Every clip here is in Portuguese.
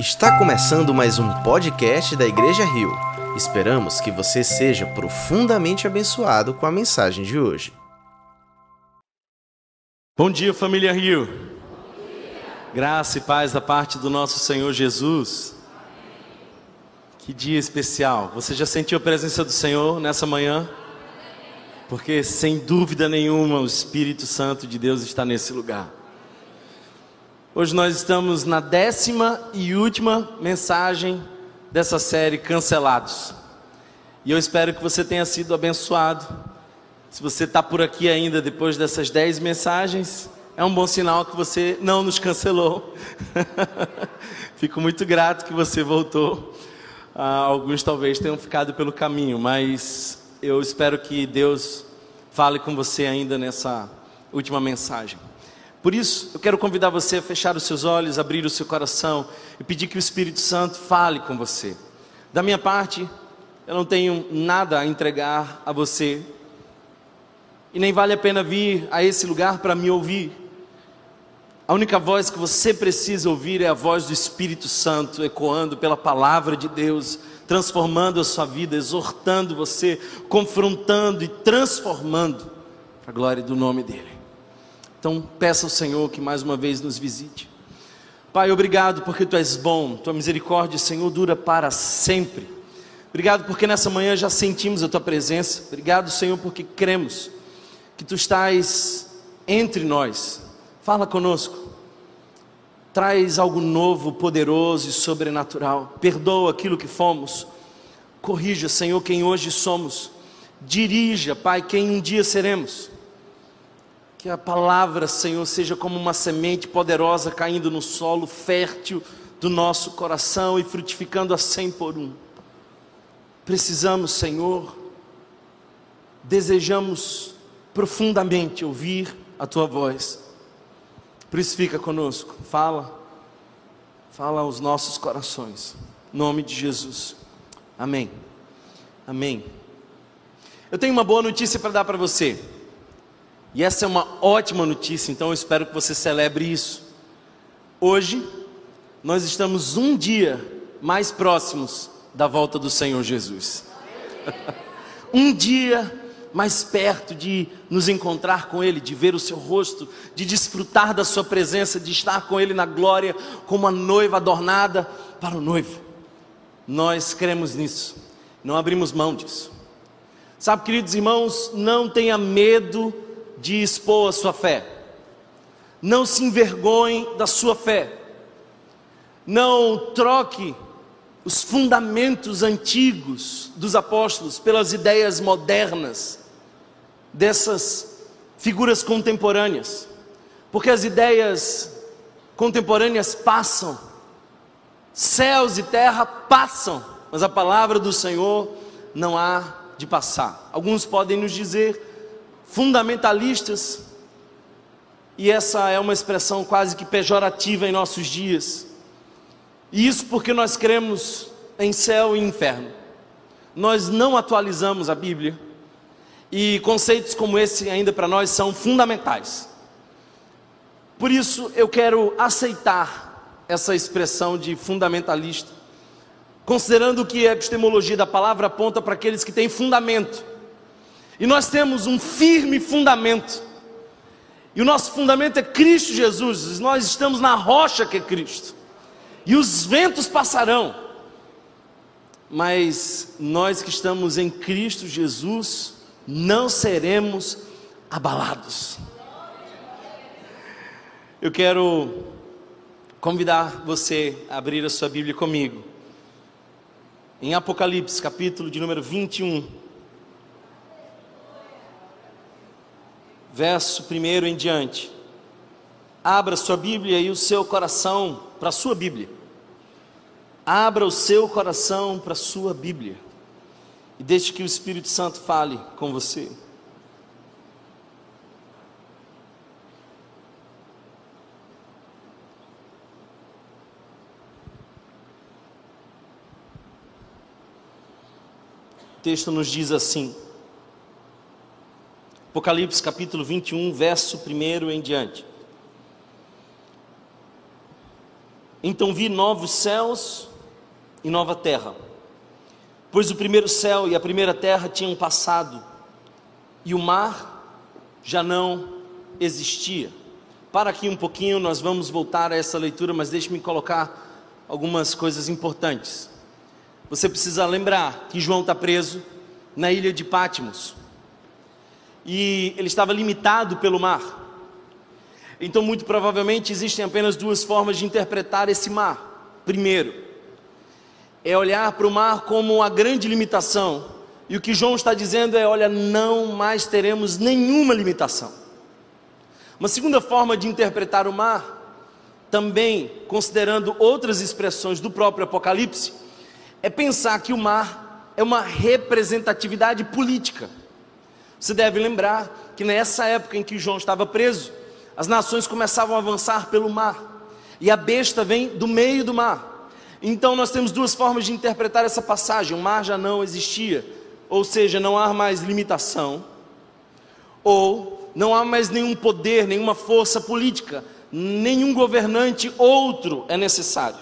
Está começando mais um podcast da Igreja Rio. Esperamos que você seja profundamente abençoado com a mensagem de hoje. Bom dia, família Rio. Graça e paz da parte do nosso Senhor Jesus. Que dia especial. Você já sentiu a presença do Senhor nessa manhã? Porque sem dúvida nenhuma o Espírito Santo de Deus está nesse lugar. Hoje nós estamos na décima e última mensagem dessa série Cancelados. E eu espero que você tenha sido abençoado. Se você está por aqui ainda depois dessas dez mensagens, é um bom sinal que você não nos cancelou. Fico muito grato que você voltou. Ah, alguns talvez tenham ficado pelo caminho, mas eu espero que Deus fale com você ainda nessa última mensagem. Por isso, eu quero convidar você a fechar os seus olhos, abrir o seu coração e pedir que o Espírito Santo fale com você. Da minha parte, eu não tenho nada a entregar a você, e nem vale a pena vir a esse lugar para me ouvir. A única voz que você precisa ouvir é a voz do Espírito Santo ecoando pela palavra de Deus, transformando a sua vida, exortando você, confrontando e transformando para a glória do nome dEle. Então, peça ao Senhor que mais uma vez nos visite. Pai, obrigado porque tu és bom, tua misericórdia, Senhor, dura para sempre. Obrigado porque nessa manhã já sentimos a tua presença. Obrigado, Senhor, porque cremos que tu estás entre nós. Fala conosco. Traz algo novo, poderoso e sobrenatural. Perdoa aquilo que fomos. Corrija, Senhor, quem hoje somos. Dirija, Pai, quem um dia seremos. Que a palavra, Senhor, seja como uma semente poderosa caindo no solo fértil do nosso coração e frutificando a cem por um. Precisamos, Senhor, desejamos profundamente ouvir a Tua voz. Por isso fica conosco, fala, fala aos nossos corações. Em nome de Jesus. Amém. Amém. Eu tenho uma boa notícia para dar para você. E essa é uma ótima notícia, então eu espero que você celebre isso. Hoje, nós estamos um dia mais próximos da volta do Senhor Jesus. um dia mais perto de nos encontrar com Ele, de ver o seu rosto, de desfrutar da Sua presença, de estar com Ele na glória, como a noiva adornada para o noivo. Nós cremos nisso, não abrimos mão disso. Sabe, queridos irmãos, não tenha medo de expor a sua fé. Não se envergonhe da sua fé. Não troque os fundamentos antigos dos apóstolos pelas ideias modernas dessas figuras contemporâneas. Porque as ideias contemporâneas passam, céus e terra passam, mas a palavra do Senhor não há de passar. Alguns podem nos dizer fundamentalistas, e essa é uma expressão quase que pejorativa em nossos dias. E isso porque nós cremos em céu e inferno. Nós não atualizamos a Bíblia. E conceitos como esse ainda para nós são fundamentais. Por isso eu quero aceitar essa expressão de fundamentalista, considerando que a epistemologia da palavra aponta para aqueles que têm fundamento e nós temos um firme fundamento. E o nosso fundamento é Cristo Jesus. Nós estamos na rocha que é Cristo. E os ventos passarão. Mas nós que estamos em Cristo Jesus não seremos abalados. Eu quero convidar você a abrir a sua Bíblia comigo. Em Apocalipse, capítulo de número 21. Verso 1 em diante. Abra sua Bíblia e o seu coração para a sua Bíblia. Abra o seu coração para a sua Bíblia. E deixe que o Espírito Santo fale com você. O texto nos diz assim: Apocalipse capítulo 21, verso 1 em diante. Então vi novos céus e nova terra, pois o primeiro céu e a primeira terra tinham passado, e o mar já não existia. Para aqui um pouquinho, nós vamos voltar a essa leitura, mas deixe-me colocar algumas coisas importantes. Você precisa lembrar que João está preso na ilha de Pátimos e ele estava limitado pelo mar. Então, muito provavelmente, existem apenas duas formas de interpretar esse mar. Primeiro, é olhar para o mar como uma grande limitação, e o que João está dizendo é: olha, não mais teremos nenhuma limitação. Uma segunda forma de interpretar o mar, também considerando outras expressões do próprio Apocalipse, é pensar que o mar é uma representatividade política. Você deve lembrar que nessa época em que João estava preso, as nações começavam a avançar pelo mar, e a besta vem do meio do mar. Então nós temos duas formas de interpretar essa passagem: o mar já não existia, ou seja, não há mais limitação, ou não há mais nenhum poder, nenhuma força política, nenhum governante outro é necessário.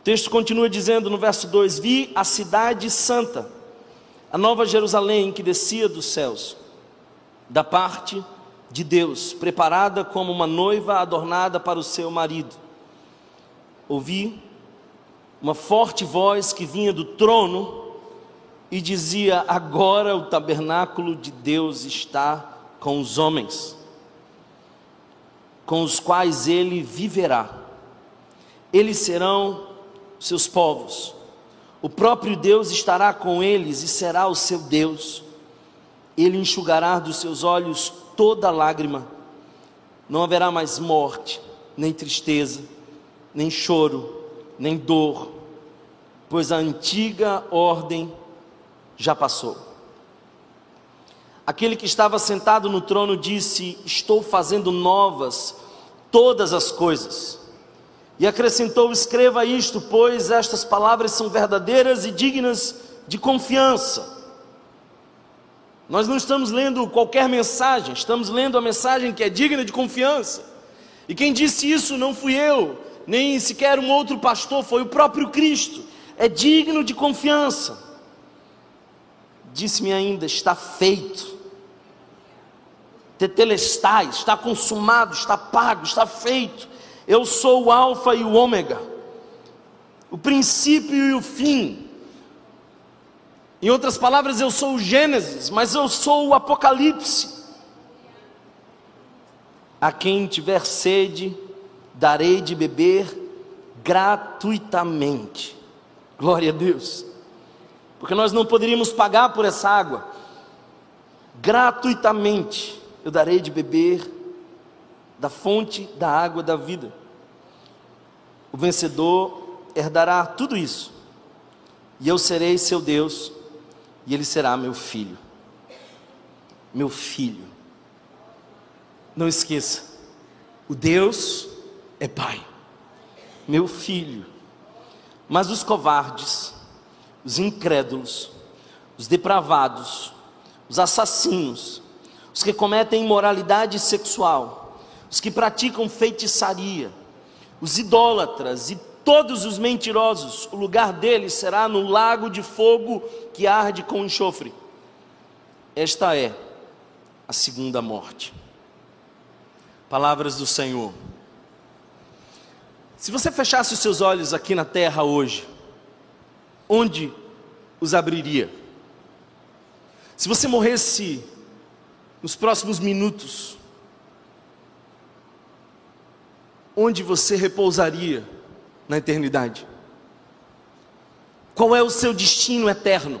O texto continua dizendo no verso 2: Vi a cidade santa, a nova Jerusalém que descia dos céus, da parte de Deus, preparada como uma noiva adornada para o seu marido. Ouvi uma forte voz que vinha do trono e dizia: Agora o tabernáculo de Deus está com os homens, com os quais ele viverá. Eles serão seus povos. O próprio Deus estará com eles e será o seu Deus. Ele enxugará dos seus olhos toda lágrima. Não haverá mais morte, nem tristeza, nem choro, nem dor, pois a antiga ordem já passou. Aquele que estava sentado no trono disse: Estou fazendo novas todas as coisas. E acrescentou: Escreva isto, pois estas palavras são verdadeiras e dignas de confiança. Nós não estamos lendo qualquer mensagem, estamos lendo a mensagem que é digna de confiança. E quem disse isso não fui eu, nem sequer um outro pastor, foi o próprio Cristo. É digno de confiança. Disse-me ainda: está feito. Tetelestai, está consumado, está pago, está feito. Eu sou o Alfa e o Ômega, o princípio e o fim. Em outras palavras, eu sou o Gênesis, mas eu sou o Apocalipse. A quem tiver sede, darei de beber gratuitamente. Glória a Deus porque nós não poderíamos pagar por essa água. Gratuitamente eu darei de beber da fonte da água da vida. O vencedor herdará tudo isso, e eu serei seu Deus, e ele será meu filho. Meu filho. Não esqueça, o Deus é Pai, meu filho. Mas os covardes, os incrédulos, os depravados, os assassinos, os que cometem imoralidade sexual, os que praticam feitiçaria, os idólatras e todos os mentirosos, o lugar deles será no lago de fogo que arde com enxofre. Esta é a segunda morte. Palavras do Senhor. Se você fechasse os seus olhos aqui na terra hoje, onde os abriria? Se você morresse nos próximos minutos, onde você repousaria na eternidade? Qual é o seu destino eterno?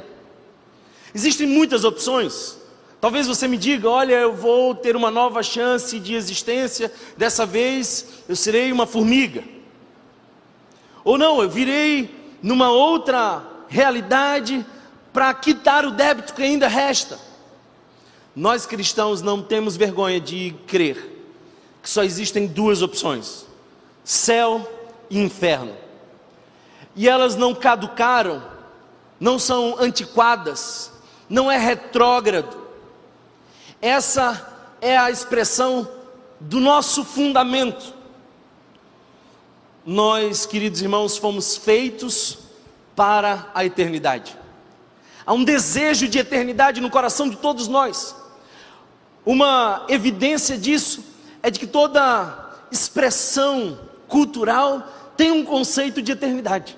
Existem muitas opções. Talvez você me diga: olha, eu vou ter uma nova chance de existência, dessa vez eu serei uma formiga. Ou não, eu virei numa outra realidade para quitar o débito que ainda resta. Nós cristãos não temos vergonha de crer que só existem duas opções: céu e inferno. E elas não caducaram, não são antiquadas, não é retrógrado. Essa é a expressão do nosso fundamento. nós, queridos irmãos, fomos feitos para a eternidade. Há um desejo de eternidade no coração de todos nós. Uma evidência disso é de que toda expressão cultural tem um conceito de eternidade.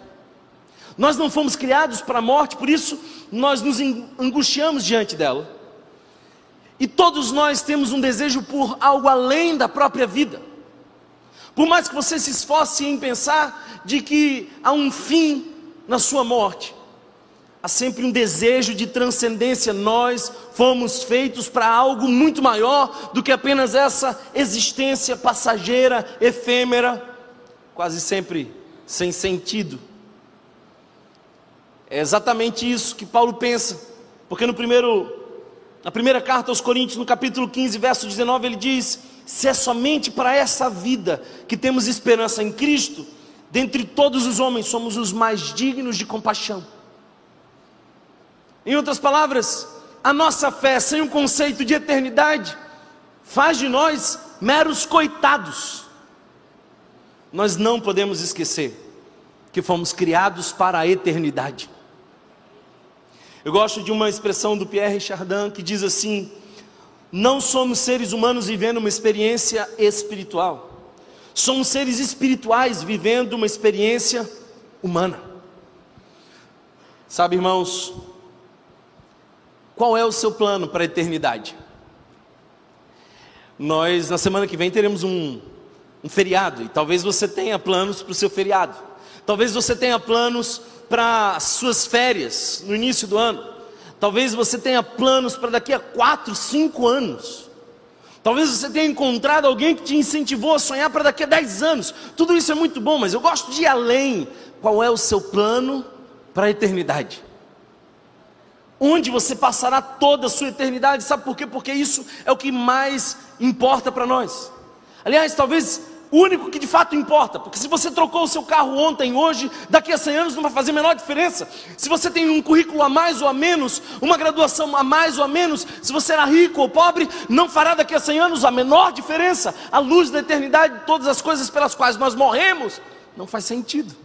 Nós não fomos criados para a morte, por isso nós nos angustiamos diante dela. E todos nós temos um desejo por algo além da própria vida. Por mais que você se esforce em pensar de que há um fim na sua morte, há sempre um desejo de transcendência. Nós fomos feitos para algo muito maior do que apenas essa existência passageira, efêmera, quase sempre sem sentido. É exatamente isso que Paulo pensa, porque no primeiro, na primeira carta aos Coríntios, no capítulo 15, verso 19, ele diz: Se é somente para essa vida que temos esperança em Cristo, dentre todos os homens somos os mais dignos de compaixão. Em outras palavras, a nossa fé sem um conceito de eternidade faz de nós meros coitados. Nós não podemos esquecer que fomos criados para a eternidade. Eu gosto de uma expressão do Pierre Chardin que diz assim: Não somos seres humanos vivendo uma experiência espiritual, somos seres espirituais vivendo uma experiência humana. Sabe, irmãos, qual é o seu plano para a eternidade? Nós, na semana que vem, teremos um, um feriado, e talvez você tenha planos para o seu feriado, talvez você tenha planos para suas férias no início do ano. Talvez você tenha planos para daqui a quatro, cinco anos. Talvez você tenha encontrado alguém que te incentivou a sonhar para daqui a dez anos. Tudo isso é muito bom, mas eu gosto de ir além. Qual é o seu plano para a eternidade? Onde você passará toda a sua eternidade? Sabe por quê? Porque isso é o que mais importa para nós. Aliás, talvez o único que de fato importa, porque se você trocou o seu carro ontem, hoje, daqui a 100 anos não vai fazer a menor diferença. Se você tem um currículo a mais ou a menos, uma graduação a mais ou a menos, se você era rico ou pobre, não fará daqui a 100 anos a menor diferença. A luz da eternidade, todas as coisas pelas quais nós morremos, não faz sentido.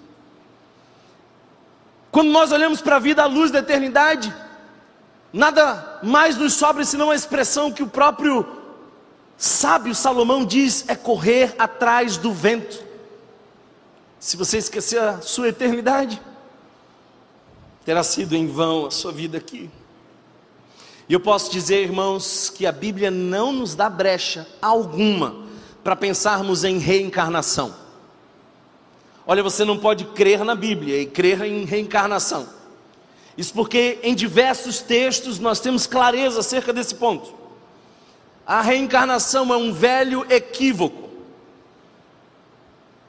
Quando nós olhamos para a vida à luz da eternidade, nada mais nos sobra senão a expressão que o próprio Sábio Salomão diz: é correr atrás do vento. Se você esquecer a sua eternidade, terá sido em vão a sua vida aqui. E eu posso dizer, irmãos, que a Bíblia não nos dá brecha alguma para pensarmos em reencarnação. Olha, você não pode crer na Bíblia e crer em reencarnação. Isso porque em diversos textos nós temos clareza acerca desse ponto. A reencarnação é um velho equívoco.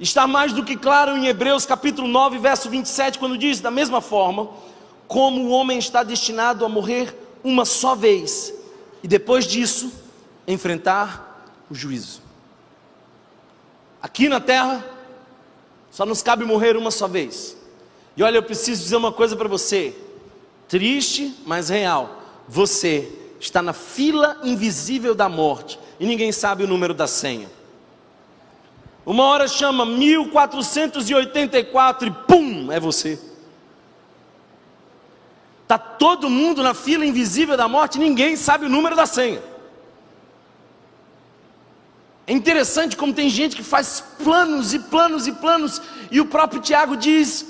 Está mais do que claro em Hebreus capítulo 9, verso 27, quando diz: da mesma forma, como o homem está destinado a morrer uma só vez, e depois disso, enfrentar o juízo. Aqui na terra, só nos cabe morrer uma só vez. E olha, eu preciso dizer uma coisa para você, triste, mas real. Você está na fila invisível da morte e ninguém sabe o número da senha. Uma hora chama 1484 e pum, é você. Está todo mundo na fila invisível da morte, ninguém sabe o número da senha. É interessante como tem gente que faz planos e planos e planos, e o próprio Tiago diz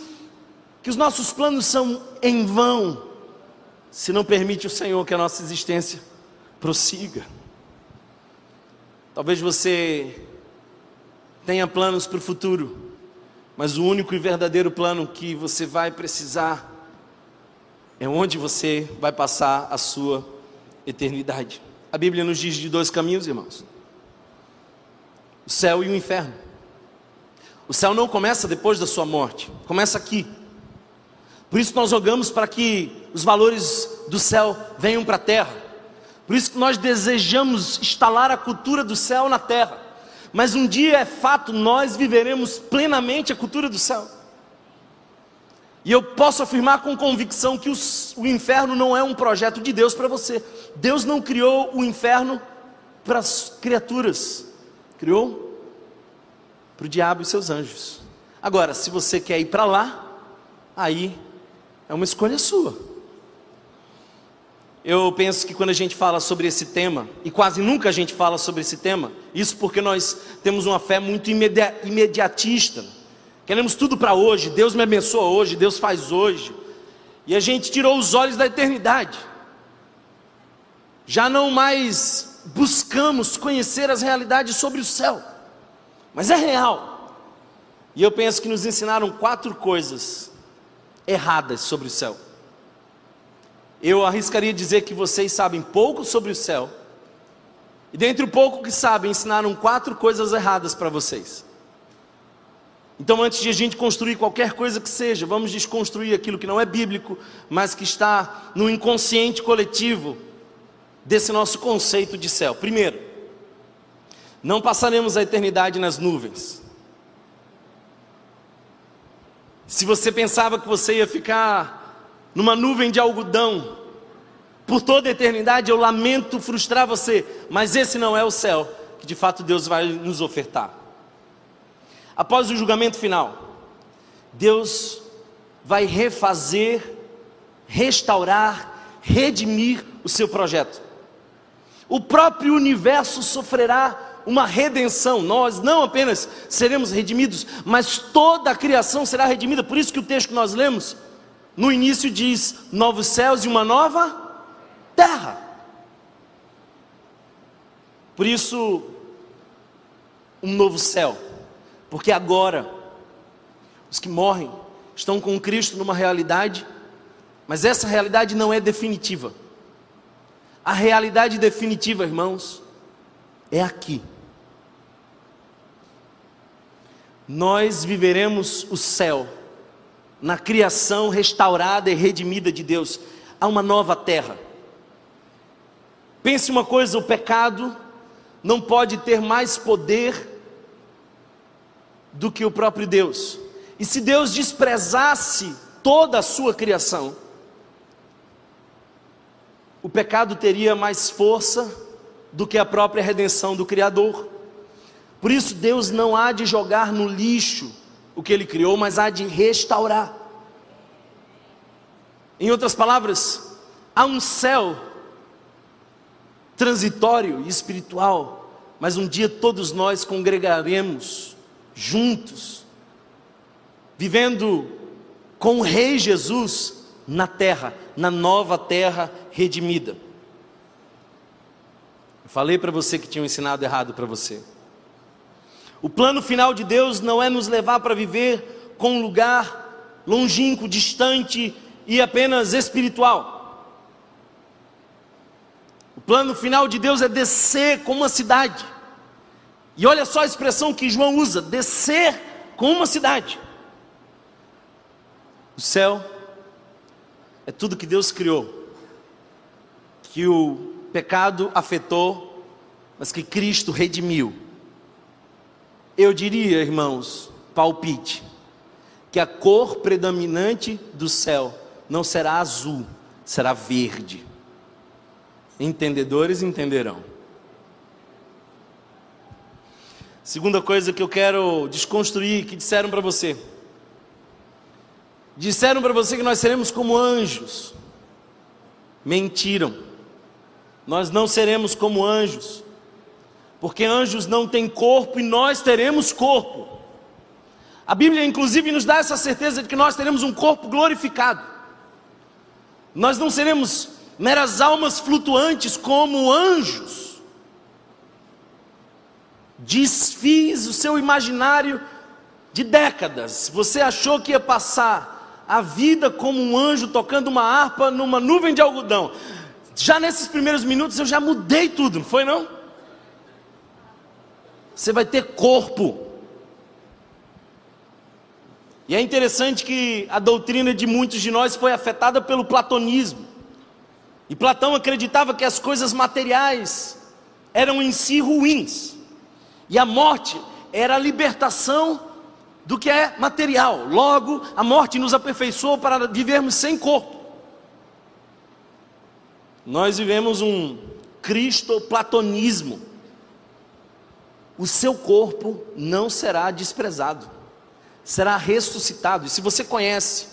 que os nossos planos são em vão, se não permite o Senhor que a nossa existência prossiga. Talvez você tenha planos para o futuro, mas o único e verdadeiro plano que você vai precisar é onde você vai passar a sua eternidade. A Bíblia nos diz de dois caminhos, irmãos: o céu e o inferno. O céu não começa depois da sua morte, começa aqui. Por isso nós rogamos para que os valores do céu venham para a terra. Por isso que nós desejamos instalar a cultura do céu na terra. Mas um dia é fato, nós viveremos plenamente a cultura do céu. E eu posso afirmar com convicção que os, o inferno não é um projeto de Deus para você. Deus não criou o inferno para as criaturas, criou para o diabo e seus anjos. Agora, se você quer ir para lá, aí é uma escolha sua. Eu penso que quando a gente fala sobre esse tema, e quase nunca a gente fala sobre esse tema, isso porque nós temos uma fé muito imediatista. Queremos tudo para hoje, Deus me abençoa hoje, Deus faz hoje. E a gente tirou os olhos da eternidade. Já não mais buscamos conhecer as realidades sobre o céu, mas é real. E eu penso que nos ensinaram quatro coisas erradas sobre o céu. Eu arriscaria dizer que vocês sabem pouco sobre o céu, e dentre o pouco que sabem, ensinaram quatro coisas erradas para vocês. Então, antes de a gente construir qualquer coisa que seja, vamos desconstruir aquilo que não é bíblico, mas que está no inconsciente coletivo desse nosso conceito de céu. Primeiro, não passaremos a eternidade nas nuvens. Se você pensava que você ia ficar numa nuvem de algodão por toda a eternidade, eu lamento frustrar você, mas esse não é o céu que de fato Deus vai nos ofertar. Após o julgamento final, Deus vai refazer, restaurar, redimir o seu projeto. O próprio universo sofrerá uma redenção. Nós não apenas seremos redimidos, mas toda a criação será redimida. Por isso que o texto que nós lemos no início diz: novos céus e uma nova terra. Por isso, um novo céu, porque agora os que morrem estão com Cristo numa realidade, mas essa realidade não é definitiva. A realidade definitiva, irmãos, é aqui. Nós viveremos o céu, na criação restaurada e redimida de Deus, há uma nova terra. Pense uma coisa: o pecado não pode ter mais poder do que o próprio Deus. E se Deus desprezasse toda a sua criação, o pecado teria mais força do que a própria redenção do Criador. Por isso, Deus não há de jogar no lixo o que Ele criou, mas há de restaurar. Em outras palavras, há um céu transitório e espiritual, mas um dia todos nós congregaremos juntos, vivendo com o Rei Jesus na terra, na nova terra redimida. Eu falei para você que tinha ensinado errado para você. O plano final de Deus não é nos levar para viver com um lugar longínquo, distante e apenas espiritual. O plano final de Deus é descer como uma cidade. E olha só a expressão que João usa: descer como uma cidade. O céu é tudo que Deus criou, que o pecado afetou, mas que Cristo redimiu. Eu diria, irmãos, palpite, que a cor predominante do céu não será azul, será verde. Entendedores entenderão. Segunda coisa que eu quero desconstruir, que disseram para você. Disseram para você que nós seremos como anjos. Mentiram. Nós não seremos como anjos porque anjos não têm corpo e nós teremos corpo. A Bíblia, inclusive, nos dá essa certeza de que nós teremos um corpo glorificado. Nós não seremos meras almas flutuantes como anjos. Desfiz o seu imaginário de décadas. Você achou que ia passar a vida como um anjo tocando uma harpa numa nuvem de algodão. Já nesses primeiros minutos eu já mudei tudo, não foi não? Você vai ter corpo. E é interessante que a doutrina de muitos de nós foi afetada pelo platonismo. E Platão acreditava que as coisas materiais eram em si ruins. E a morte era a libertação do que é material. Logo, a morte nos aperfeiçoou para vivermos sem corpo. Nós vivemos um cristoplatonismo o seu corpo não será desprezado. será ressuscitado. E se você conhece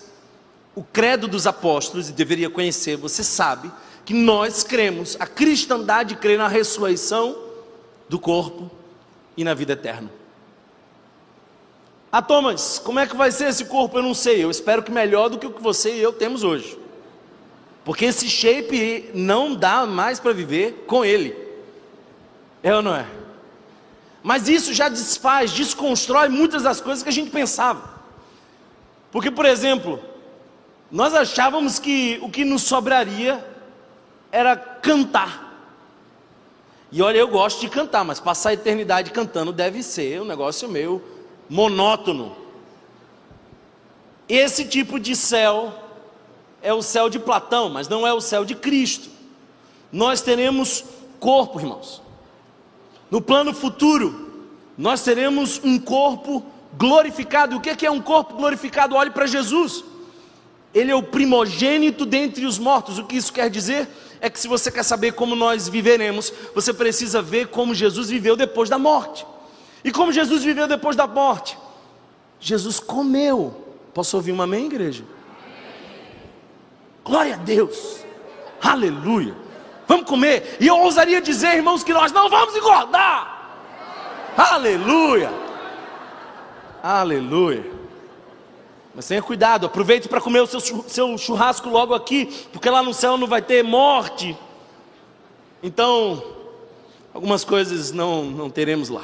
o credo dos apóstolos, e deveria conhecer, você sabe que nós cremos, a cristandade crê na ressurreição do corpo e na vida eterna. Ah, Thomas, como é que vai ser esse corpo? Eu não sei. Eu espero que melhor do que o que você e eu temos hoje. Porque esse shape não dá mais para viver com ele. É ou não é? Mas isso já desfaz, desconstrói muitas das coisas que a gente pensava. Porque, por exemplo, nós achávamos que o que nos sobraria era cantar. E olha, eu gosto de cantar, mas passar a eternidade cantando deve ser um negócio meu monótono. Esse tipo de céu é o céu de Platão, mas não é o céu de Cristo. Nós teremos corpo, irmãos. No plano futuro, nós teremos um corpo glorificado. O que é um corpo glorificado? Olhe para Jesus. Ele é o primogênito dentre os mortos. O que isso quer dizer? É que se você quer saber como nós viveremos, você precisa ver como Jesus viveu depois da morte. E como Jesus viveu depois da morte? Jesus comeu. Posso ouvir uma amém, igreja? Glória a Deus. Aleluia. Vamos comer. E eu ousaria dizer, irmãos, que nós não vamos engordar. Aleluia. Aleluia. Mas tenha cuidado, aproveite para comer o seu, churrasco logo aqui, porque lá no céu não vai ter morte. Então, algumas coisas não, não teremos lá.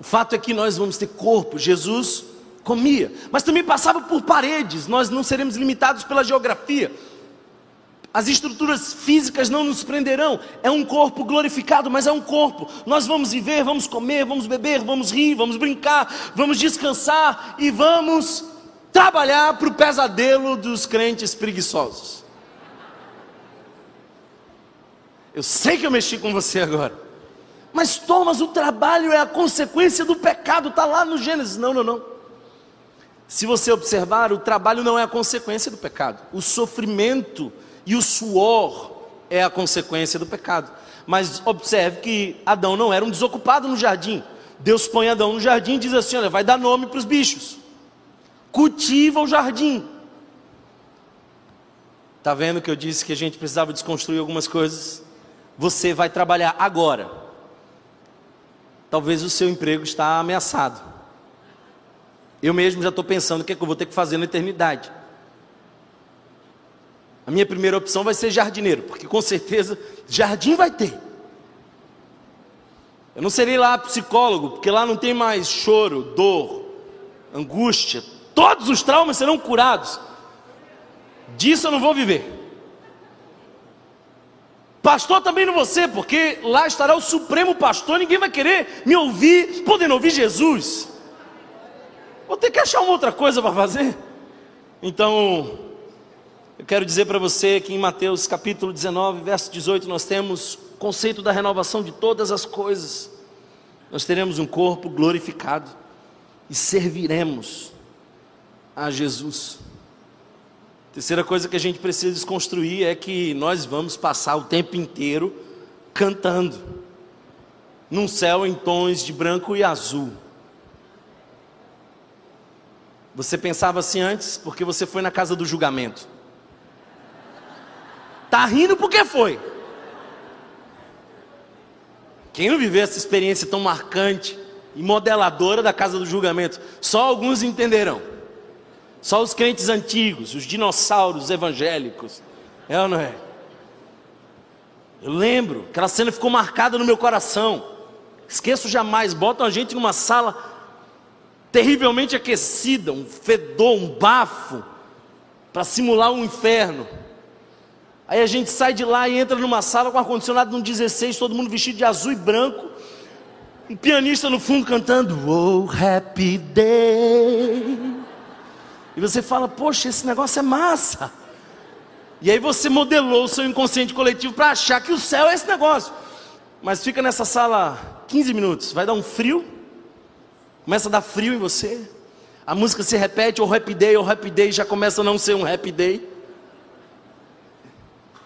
O fato é que nós vamos ter corpo. Jesus comia, mas também passava por paredes. Nós não seremos limitados pela geografia. As estruturas físicas não nos prenderão. É um corpo glorificado, mas é um corpo. Nós vamos viver, vamos comer, vamos beber, vamos rir, vamos brincar, vamos descansar e vamos trabalhar para o pesadelo dos crentes preguiçosos. Eu sei que eu mexi com você agora. Mas Thomas, o trabalho é a consequência do pecado, está lá no Gênesis. Não, não, não. Se você observar, o trabalho não é a consequência do pecado. O sofrimento e o suor é a consequência do pecado. Mas observe que Adão não era um desocupado no jardim. Deus põe Adão no jardim e diz assim: olha, vai dar nome para os bichos. Cultiva o jardim. Está vendo que eu disse que a gente precisava desconstruir algumas coisas? Você vai trabalhar agora talvez o seu emprego está ameaçado. Eu mesmo já estou pensando o que, é que eu vou ter que fazer na eternidade. A minha primeira opção vai ser jardineiro, porque com certeza jardim vai ter. Eu não serei lá psicólogo, porque lá não tem mais choro, dor, angústia. Todos os traumas serão curados. Disso eu não vou viver. Pastor também não você, porque lá estará o Supremo Pastor, ninguém vai querer me ouvir, podendo ouvir Jesus. Vou ter que achar uma outra coisa para fazer. Então, eu quero dizer para você que em Mateus capítulo 19, verso 18, nós temos o conceito da renovação de todas as coisas. Nós teremos um corpo glorificado e serviremos a Jesus. Terceira coisa que a gente precisa desconstruir é que nós vamos passar o tempo inteiro cantando, num céu em tons de branco e azul. Você pensava assim antes porque você foi na casa do julgamento. Tá rindo porque foi. Quem não viveu essa experiência tão marcante e modeladora da casa do julgamento, só alguns entenderão. Só os crentes antigos, os dinossauros evangélicos. É ou não é? Eu lembro, aquela cena ficou marcada no meu coração. Esqueço jamais, botam a gente numa sala terrivelmente aquecida, um fedor, um bafo, para simular um inferno. Aí a gente sai de lá e entra numa sala com ar-condicionado no 16, todo mundo vestido de azul e branco. Um pianista no fundo cantando Oh Happy Day. E você fala, poxa, esse negócio é massa. E aí você modelou o seu inconsciente coletivo para achar que o céu é esse negócio. Mas fica nessa sala 15 minutos, vai dar um frio, começa a dar frio em você. A música se repete, ou happy day, ou happy day, já começa a não ser um happy day.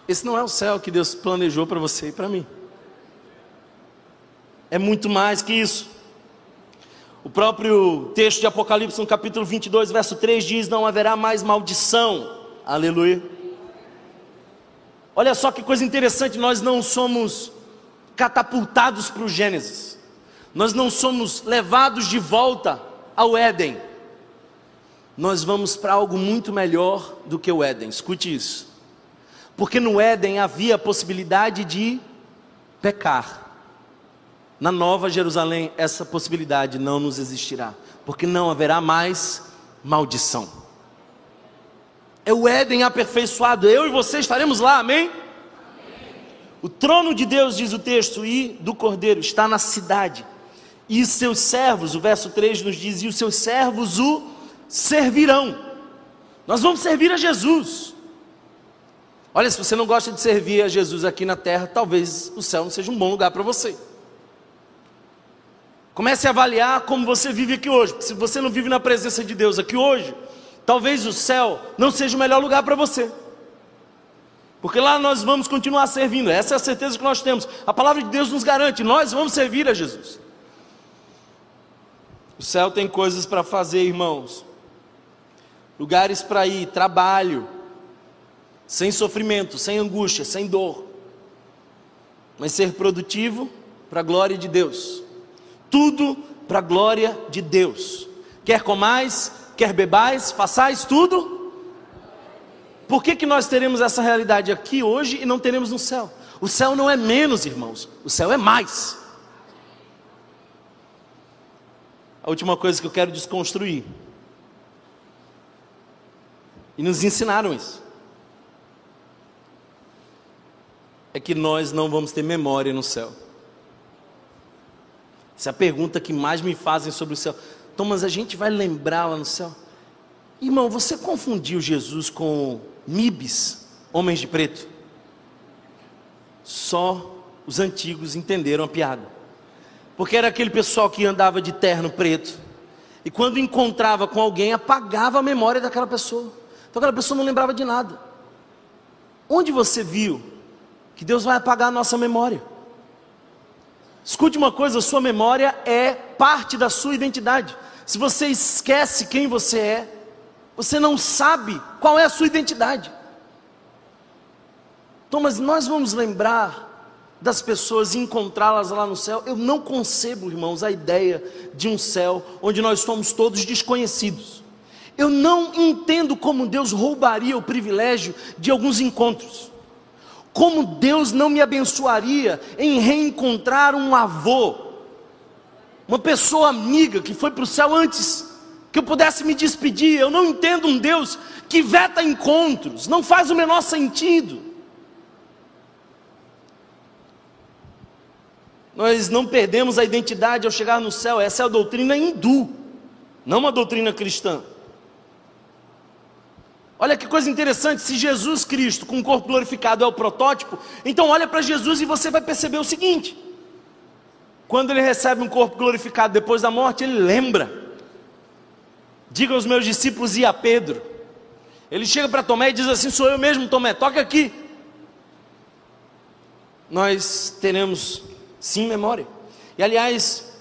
Esse não é o céu que Deus planejou para você e para mim. É muito mais que isso. O próprio texto de Apocalipse, no capítulo 22, verso 3, diz: Não haverá mais maldição. Aleluia. Olha só que coisa interessante, nós não somos catapultados para o Gênesis, nós não somos levados de volta ao Éden, nós vamos para algo muito melhor do que o Éden, escute isso, porque no Éden havia a possibilidade de pecar, na Nova Jerusalém, essa possibilidade não nos existirá, porque não haverá mais maldição. É o Éden aperfeiçoado, eu e você estaremos lá, amém? O trono de Deus, diz o texto, e do Cordeiro está na cidade, e seus servos, o verso 3 nos diz, e os seus servos o servirão. Nós vamos servir a Jesus. Olha, se você não gosta de servir a Jesus aqui na terra, talvez o céu não seja um bom lugar para você. Comece a avaliar como você vive aqui hoje. Se você não vive na presença de Deus aqui hoje, talvez o céu não seja o melhor lugar para você. Porque lá nós vamos continuar servindo. Essa é a certeza que nós temos. A palavra de Deus nos garante, nós vamos servir a Jesus. O céu tem coisas para fazer, irmãos. Lugares para ir, trabalho, sem sofrimento, sem angústia, sem dor. Mas ser produtivo para a glória de Deus tudo para a glória de Deus. Quer comais, quer bebais, façais tudo. Por que, que nós teremos essa realidade aqui hoje e não teremos no céu? O céu não é menos, irmãos, o céu é mais. A última coisa que eu quero desconstruir. E nos ensinaram isso. É que nós não vamos ter memória no céu. Essa é a pergunta que mais me fazem sobre o céu. Thomas, a gente vai lembrar lá no céu? Irmão, você confundiu Jesus com Mibes, homens de preto? Só os antigos entenderam a piada. Porque era aquele pessoal que andava de terno preto. E quando encontrava com alguém, apagava a memória daquela pessoa. Então aquela pessoa não lembrava de nada. Onde você viu que Deus vai apagar a nossa memória? Escute uma coisa: sua memória é parte da sua identidade. Se você esquece quem você é, você não sabe qual é a sua identidade. Então, mas nós vamos lembrar das pessoas e encontrá-las lá no céu. Eu não concebo, irmãos, a ideia de um céu onde nós somos todos desconhecidos. Eu não entendo como Deus roubaria o privilégio de alguns encontros. Como Deus não me abençoaria em reencontrar um avô, uma pessoa amiga que foi para o céu antes que eu pudesse me despedir. Eu não entendo um Deus que veta encontros, não faz o menor sentido. Nós não perdemos a identidade ao chegar no céu, essa é a doutrina hindu, não uma doutrina cristã. Olha que coisa interessante, se Jesus Cristo com o corpo glorificado é o protótipo, então olha para Jesus e você vai perceber o seguinte: quando ele recebe um corpo glorificado depois da morte, ele lembra. Diga aos meus discípulos e a Pedro. Ele chega para Tomé e diz assim: Sou eu mesmo, Tomé, toca aqui. Nós teremos sim memória. E aliás,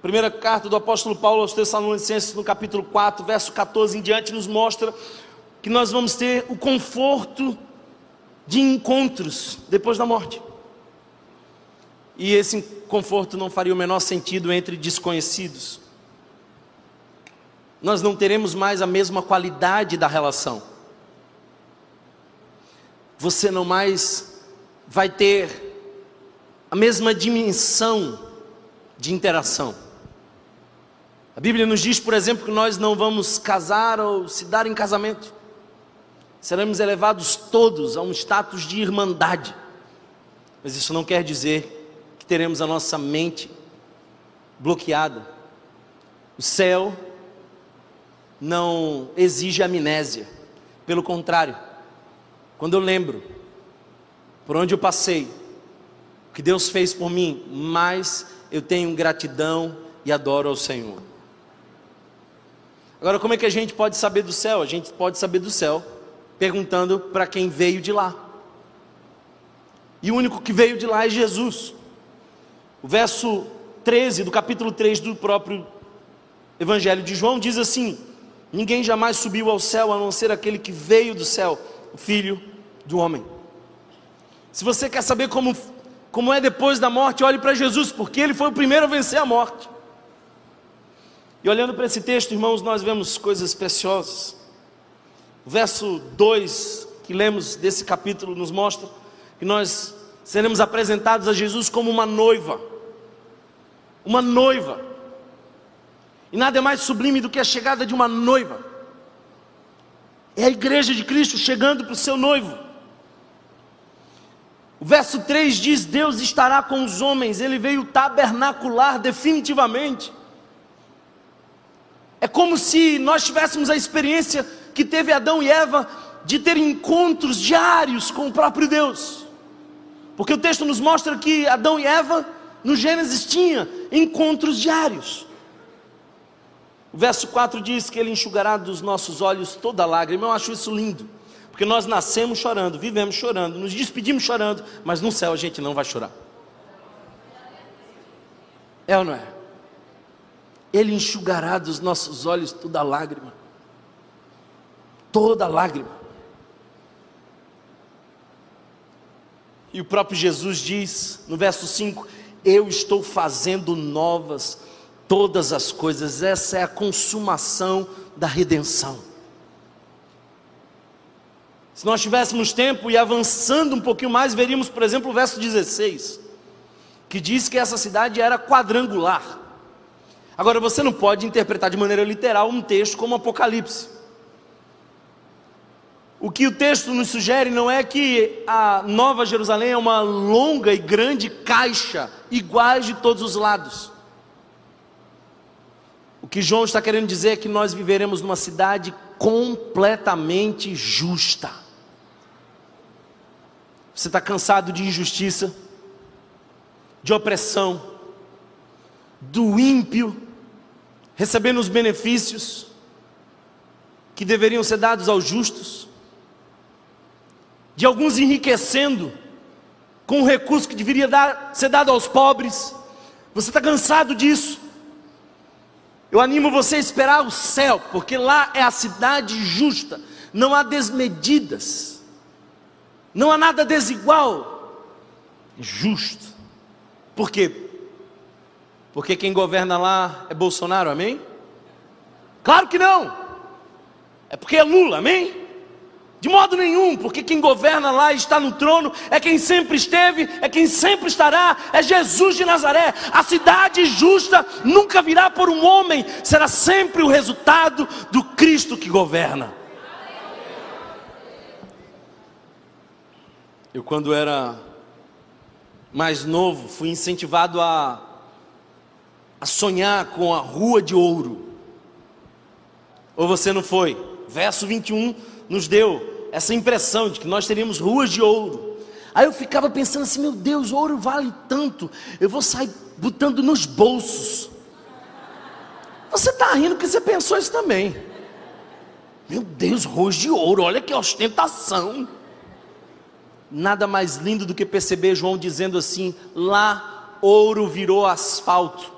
primeira carta do apóstolo Paulo aos Tessalonicenses, no capítulo 4, verso 14 em diante, nos mostra que nós vamos ter o conforto de encontros depois da morte. E esse conforto não faria o menor sentido entre desconhecidos. Nós não teremos mais a mesma qualidade da relação. Você não mais vai ter a mesma dimensão de interação. A Bíblia nos diz, por exemplo, que nós não vamos casar ou se dar em casamento seremos elevados todos a um status de irmandade. Mas isso não quer dizer que teremos a nossa mente bloqueada. O céu não exige amnésia, pelo contrário, quando eu lembro por onde eu passei, o que Deus fez por mim, mais eu tenho gratidão e adoro ao Senhor. Agora, como é que a gente pode saber do céu? A gente pode saber do céu perguntando para quem veio de lá. E o único que veio de lá é Jesus. O verso 13 do capítulo 3 do próprio Evangelho de João diz assim: Ninguém jamais subiu ao céu a não ser aquele que veio do céu, o Filho do Homem. Se você quer saber como, como é depois da morte, olhe para Jesus, porque ele foi o primeiro a vencer a morte. E olhando para esse texto, irmãos, nós vemos coisas preciosas. O verso 2 que lemos desse capítulo nos mostra que nós seremos apresentados a Jesus como uma noiva. Uma noiva. E nada é mais sublime do que a chegada de uma noiva. É a igreja de Cristo chegando para o seu noivo. O verso 3 diz: Deus estará com os homens, ele veio tabernacular definitivamente. É como se nós tivéssemos a experiência que teve Adão e Eva de ter encontros diários com o próprio Deus. Porque o texto nos mostra que Adão e Eva, no Gênesis, tinha encontros diários. O verso 4 diz que ele enxugará dos nossos olhos toda lágrima. Eu acho isso lindo. Porque nós nascemos chorando, vivemos chorando, nos despedimos chorando, mas no céu a gente não vai chorar. É ou não é? Ele enxugará dos nossos olhos toda lágrima. Toda lágrima. E o próprio Jesus diz no verso 5: Eu estou fazendo novas todas as coisas. Essa é a consumação da redenção. Se nós tivéssemos tempo e avançando um pouquinho mais, veríamos, por exemplo, o verso 16, que diz que essa cidade era quadrangular. Agora, você não pode interpretar de maneira literal um texto como Apocalipse. O que o texto nos sugere não é que a Nova Jerusalém é uma longa e grande caixa, iguais de todos os lados. O que João está querendo dizer é que nós viveremos numa cidade completamente justa. Você está cansado de injustiça, de opressão, do ímpio, recebendo os benefícios que deveriam ser dados aos justos, de alguns enriquecendo com o recurso que deveria dar, ser dado aos pobres. Você está cansado disso? Eu animo você a esperar o céu, porque lá é a cidade justa, não há desmedidas, não há nada desigual, é justo. Por quê? Porque quem governa lá é Bolsonaro, amém? Claro que não. É porque é Lula, amém? De modo nenhum, porque quem governa lá e está no trono é quem sempre esteve, é quem sempre estará, é Jesus de Nazaré. A cidade justa nunca virá por um homem, será sempre o resultado do Cristo que governa. Eu, quando era mais novo, fui incentivado a a sonhar com a rua de ouro. Ou você não foi? Verso 21 nos deu essa impressão de que nós teríamos ruas de ouro. Aí eu ficava pensando assim: meu Deus, ouro vale tanto, eu vou sair botando nos bolsos. Você está rindo porque você pensou isso também. Meu Deus, ruas de ouro, olha que ostentação. Nada mais lindo do que perceber João dizendo assim: lá ouro virou asfalto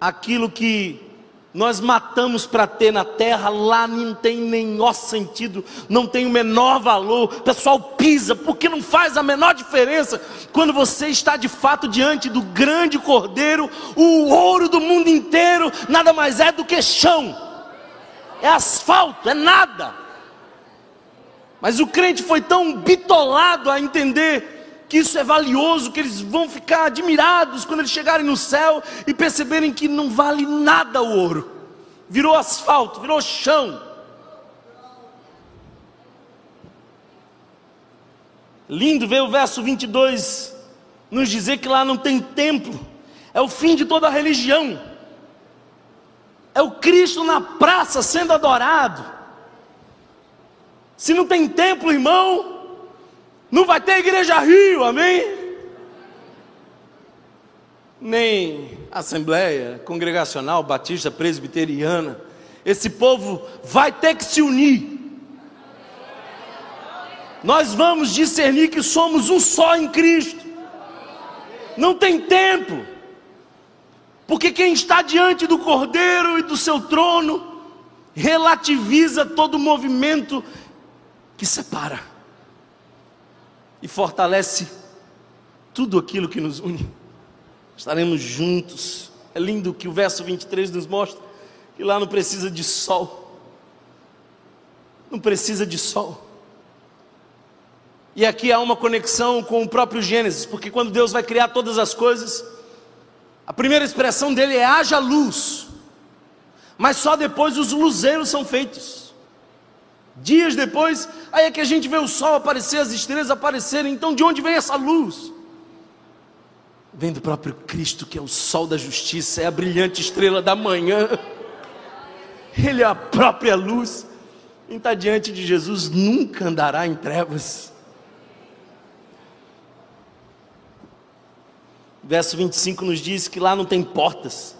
aquilo que nós matamos para ter na terra, lá não tem menor sentido, não tem o menor valor. O pessoal pisa, porque não faz a menor diferença quando você está de fato diante do grande cordeiro, o ouro do mundo inteiro, nada mais é do que chão, é asfalto, é nada. Mas o crente foi tão bitolado a entender que isso é valioso, que eles vão ficar admirados quando eles chegarem no céu e perceberem que não vale nada o ouro, virou asfalto, virou chão. Lindo ver o verso 22 nos dizer que lá não tem templo, é o fim de toda a religião, é o Cristo na praça sendo adorado. Se não tem templo, irmão, não vai ter igreja Rio, amém? Nem assembleia congregacional, batista, presbiteriana. Esse povo vai ter que se unir. Nós vamos discernir que somos um só em Cristo. Não tem tempo. Porque quem está diante do Cordeiro e do seu trono relativiza todo o movimento que separa e fortalece tudo aquilo que nos une. Estaremos juntos. É lindo que o verso 23 nos mostra que lá não precisa de sol. Não precisa de sol. E aqui há uma conexão com o próprio Gênesis, porque quando Deus vai criar todas as coisas, a primeira expressão dele é haja luz. Mas só depois os luzeiros são feitos. Dias depois, aí é que a gente vê o sol aparecer, as estrelas aparecerem. Então, de onde vem essa luz? Vem do próprio Cristo, que é o sol da justiça, é a brilhante estrela da manhã. Ele é a própria luz. Quem está diante de Jesus nunca andará em trevas. Verso 25 nos diz que lá não tem portas.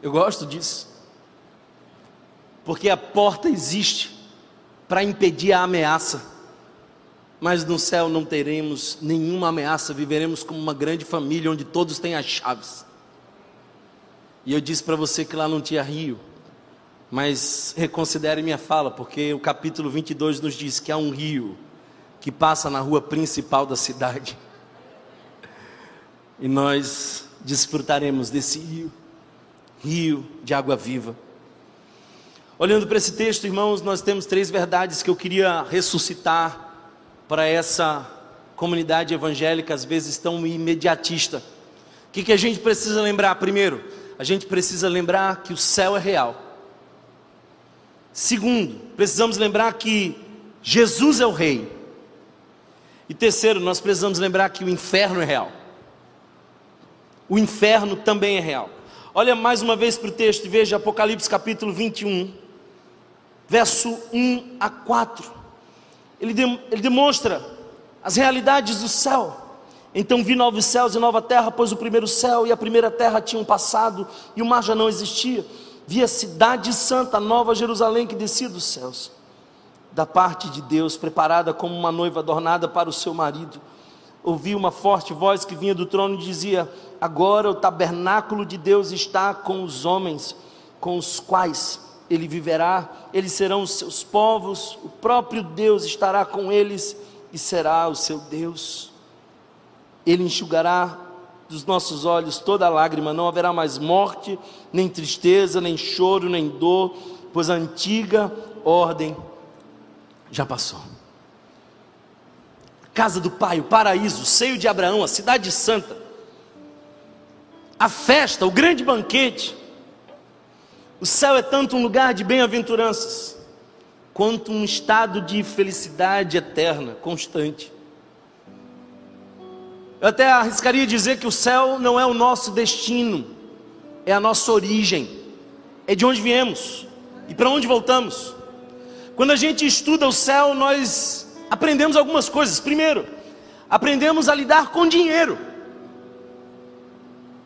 Eu gosto disso. Porque a porta existe para impedir a ameaça. Mas no céu não teremos nenhuma ameaça, viveremos como uma grande família onde todos têm as chaves. E eu disse para você que lá não tinha rio, mas reconsidere minha fala, porque o capítulo 22 nos diz que há um rio que passa na rua principal da cidade e nós desfrutaremos desse rio, rio de água viva. Olhando para esse texto, irmãos, nós temos três verdades que eu queria ressuscitar para essa comunidade evangélica, às vezes tão imediatista. O que, que a gente precisa lembrar? Primeiro, a gente precisa lembrar que o céu é real. Segundo, precisamos lembrar que Jesus é o Rei. E terceiro, nós precisamos lembrar que o inferno é real o inferno também é real. Olha mais uma vez para o texto e veja Apocalipse capítulo 21, verso 1 a 4. Ele, de, ele demonstra as realidades do céu. Então vi novos céus e nova terra, pois o primeiro céu e a primeira terra tinham passado e o mar já não existia. Vi a cidade santa, a nova Jerusalém que descia dos céus, da parte de Deus, preparada como uma noiva adornada para o seu marido ouvi uma forte voz que vinha do trono e dizia: Agora o tabernáculo de Deus está com os homens, com os quais ele viverá, eles serão os seus povos, o próprio Deus estará com eles e será o seu Deus. Ele enxugará dos nossos olhos toda lágrima, não haverá mais morte, nem tristeza, nem choro, nem dor, pois a antiga ordem já passou casa do Pai, o paraíso, o seio de Abraão, a cidade santa, a festa, o grande banquete. O céu é tanto um lugar de bem-aventuranças, quanto um estado de felicidade eterna, constante. Eu até arriscaria dizer que o céu não é o nosso destino, é a nossa origem, é de onde viemos e para onde voltamos. Quando a gente estuda o céu, nós aprendemos algumas coisas. Primeiro, aprendemos a lidar com dinheiro.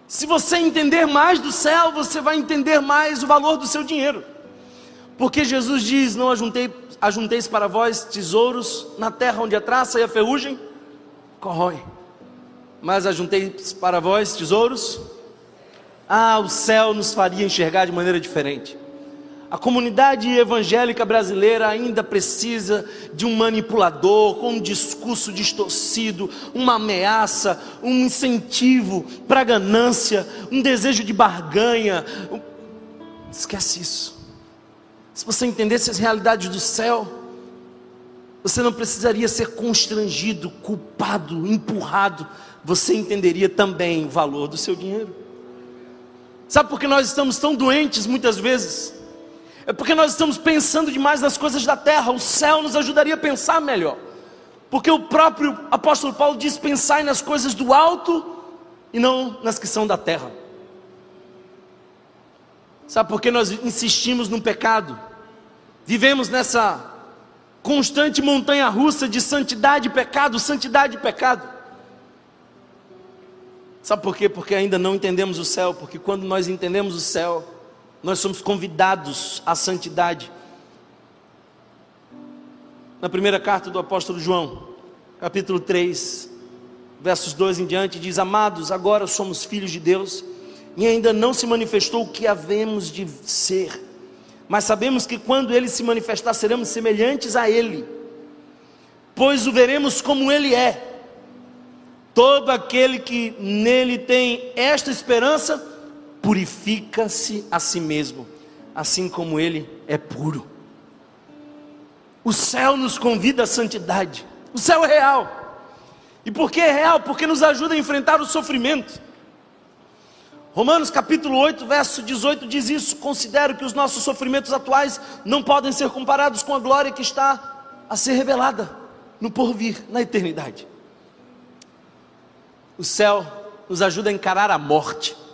Se você entender mais do céu, você vai entender mais o valor do seu dinheiro. Porque Jesus diz: Não ajuntei, ajunteis para vós tesouros na terra onde a traça e a ferrugem corrói, mas ajunteis para vós tesouros. Ah, o céu nos faria enxergar de maneira diferente. A comunidade evangélica brasileira ainda precisa de um manipulador com um discurso distorcido, uma ameaça, um incentivo para ganância, um desejo de barganha. Esquece isso. Se você entendesse as realidades do céu, você não precisaria ser constrangido, culpado, empurrado. Você entenderia também o valor do seu dinheiro. Sabe por que nós estamos tão doentes muitas vezes? É porque nós estamos pensando demais nas coisas da terra. O céu nos ajudaria a pensar melhor. Porque o próprio apóstolo Paulo diz: pensai nas coisas do alto e não nas que são da terra. Sabe por que nós insistimos no pecado? Vivemos nessa constante montanha russa de santidade e pecado, santidade e pecado. Sabe por quê? Porque ainda não entendemos o céu, porque quando nós entendemos o céu, nós somos convidados à santidade. Na primeira carta do apóstolo João, capítulo 3, versos 2 em diante, diz: Amados, agora somos filhos de Deus, e ainda não se manifestou o que havemos de ser, mas sabemos que quando ele se manifestar, seremos semelhantes a ele, pois o veremos como ele é. Todo aquele que nele tem esta esperança, purifica-se a si mesmo, assim como ele é puro. O céu nos convida à santidade. O céu é real. E por que é real? Porque nos ajuda a enfrentar o sofrimento. Romanos capítulo 8, verso 18 diz isso: Considero que os nossos sofrimentos atuais não podem ser comparados com a glória que está a ser revelada no porvir, na eternidade. O céu nos ajuda a encarar a morte.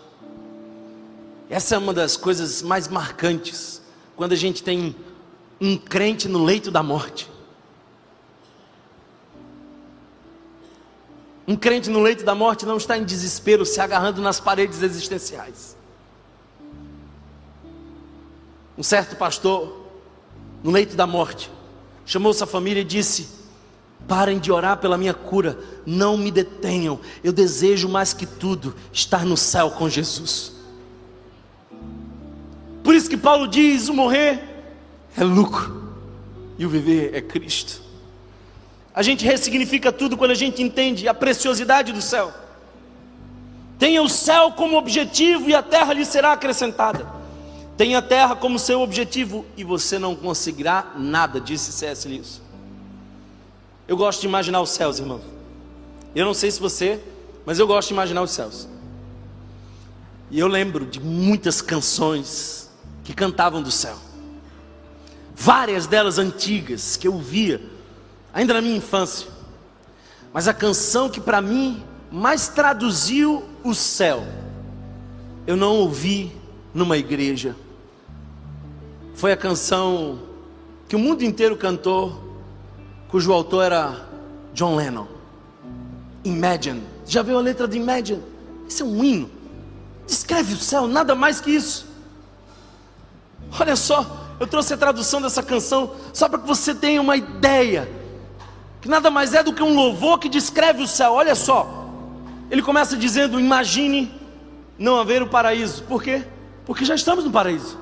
Essa é uma das coisas mais marcantes quando a gente tem um crente no leito da morte. Um crente no leito da morte não está em desespero, se agarrando nas paredes existenciais. Um certo pastor, no leito da morte, chamou sua família e disse: Parem de orar pela minha cura, não me detenham. Eu desejo mais que tudo estar no céu com Jesus. Por isso que Paulo diz: o morrer é lucro e o viver é Cristo. A gente ressignifica tudo quando a gente entende a preciosidade do céu. Tenha o céu como objetivo e a terra lhe será acrescentada. Tenha a terra como seu objetivo e você não conseguirá nada, disse C.S. Lewis. Eu gosto de imaginar os céus, irmão. Eu não sei se você, mas eu gosto de imaginar os céus. E eu lembro de muitas canções que cantavam do céu várias delas antigas que eu via ainda na minha infância. Mas a canção que para mim mais traduziu o céu, eu não ouvi numa igreja. Foi a canção que o mundo inteiro cantou, cujo autor era John Lennon. Imagine. Já viu a letra de Imagine? Isso é um hino. Descreve o céu, nada mais que isso. Olha só, eu trouxe a tradução dessa canção só para que você tenha uma ideia. Que nada mais é do que um louvor que descreve o céu. Olha só. Ele começa dizendo: Imagine não haver o paraíso. Por quê? Porque já estamos no paraíso.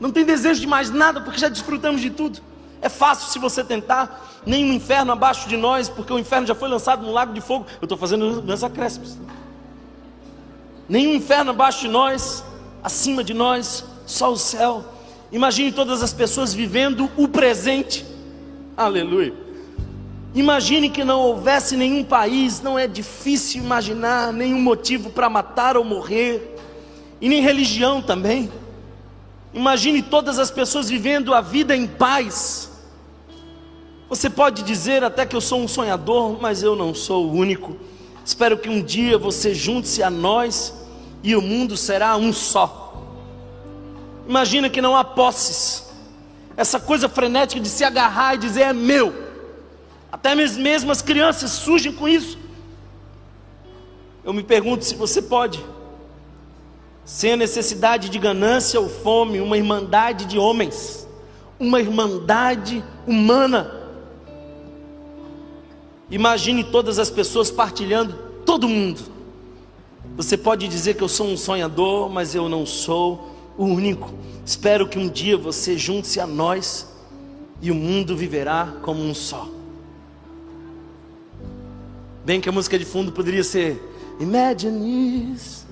Não tem desejo de mais nada, porque já desfrutamos de tudo. É fácil se você tentar. Nenhum inferno abaixo de nós, porque o inferno já foi lançado no lago de fogo. Eu estou fazendo meus acréscimos. Nenhum inferno abaixo de nós, acima de nós, só o céu. Imagine todas as pessoas vivendo o presente. Aleluia. Imagine que não houvesse nenhum país, não é difícil imaginar nenhum motivo para matar ou morrer, e nem religião também. Imagine todas as pessoas vivendo a vida em paz. Você pode dizer até que eu sou um sonhador, mas eu não sou o único. Espero que um dia você junte-se a nós e o mundo será um só. Imagina que não há posses. Essa coisa frenética de se agarrar e dizer é meu. Até mesmo as crianças surgem com isso. Eu me pergunto se você pode, sem a necessidade de ganância ou fome, uma irmandade de homens, uma irmandade humana. Imagine todas as pessoas partilhando, todo mundo. Você pode dizer que eu sou um sonhador, mas eu não sou único. Espero que um dia você junte-se a nós e o mundo viverá como um só. Bem que a música de fundo poderia ser Imagine this.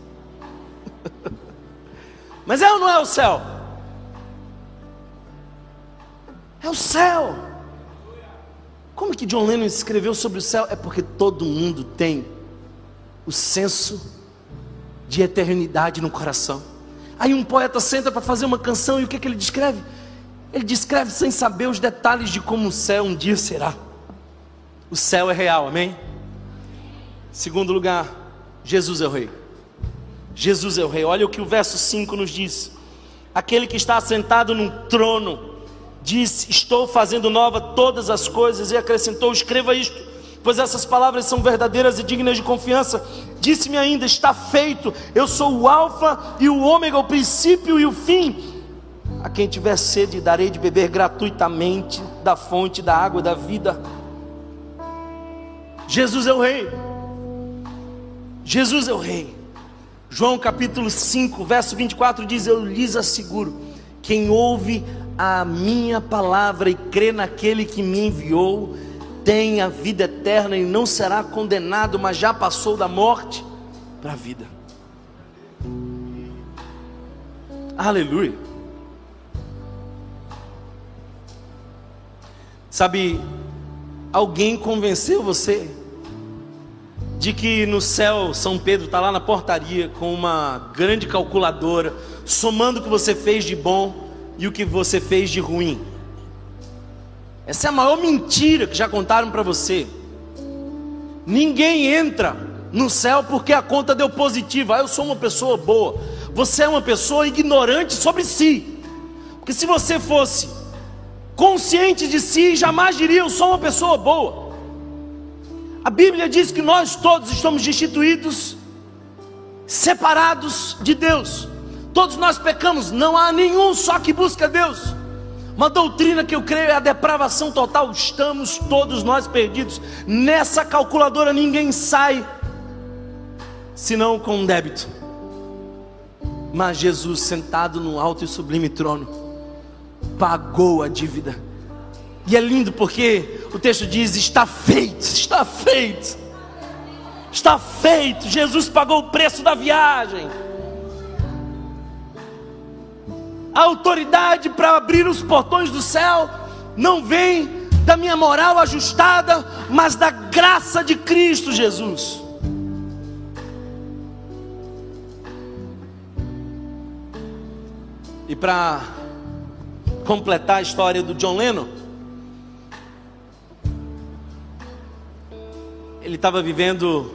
Mas é ou não é o céu? É o céu. Como que John Lennon escreveu sobre o céu? É porque todo mundo tem o senso de eternidade no coração. Aí um poeta senta para fazer uma canção e o que, que ele descreve? Ele descreve sem saber os detalhes de como o céu um dia será. O céu é real, amém? Segundo lugar, Jesus é o Rei. Jesus é o Rei. Olha o que o verso 5 nos diz. Aquele que está assentado num trono disse: Estou fazendo nova todas as coisas, e acrescentou: Escreva isto pois essas palavras são verdadeiras e dignas de confiança. Disse-me ainda: está feito, eu sou o Alfa e o Ômega, o princípio e o fim. A quem tiver sede, darei de beber gratuitamente da fonte da água da vida. Jesus é o Rei. Jesus é o Rei. João capítulo 5, verso 24 diz: Eu lhes asseguro, quem ouve a minha palavra e crê naquele que me enviou, tem a vida eterna e não será condenado, mas já passou da morte para a vida. Aleluia. Sabe, alguém convenceu você de que no céu São Pedro está lá na portaria com uma grande calculadora, somando o que você fez de bom e o que você fez de ruim. Essa é a maior mentira que já contaram para você. Ninguém entra no céu porque a conta deu positiva. Ah, eu sou uma pessoa boa. Você é uma pessoa ignorante sobre si. Porque se você fosse consciente de si, jamais diria eu sou uma pessoa boa. A Bíblia diz que nós todos estamos destituídos, separados de Deus. Todos nós pecamos, não há nenhum só que busca Deus. Uma doutrina que eu creio é a depravação total. Estamos todos nós perdidos. Nessa calculadora ninguém sai senão com um débito. Mas Jesus, sentado no alto e sublime trono, pagou a dívida e é lindo porque o texto diz: está feito, está feito, está feito. Jesus pagou o preço da viagem. A autoridade para abrir os portões do céu não vem da minha moral ajustada, mas da graça de Cristo Jesus. E para completar a história do John Lennon, ele estava vivendo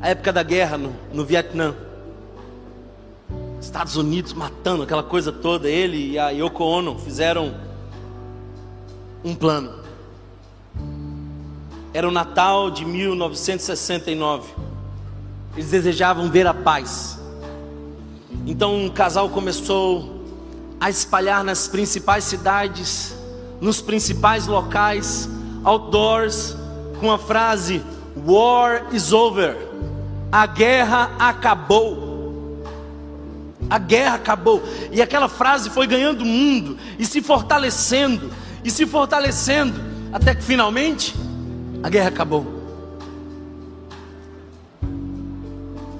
a época da guerra no, no Vietnã. Estados Unidos matando aquela coisa toda. Ele e a Yoko Ono fizeram um plano. Era o Natal de 1969. Eles desejavam ver a paz. Então um casal começou a espalhar nas principais cidades, nos principais locais, outdoors, com a frase War is over. A guerra acabou. A guerra acabou. E aquela frase foi ganhando mundo e se fortalecendo e se fortalecendo até que finalmente a guerra acabou.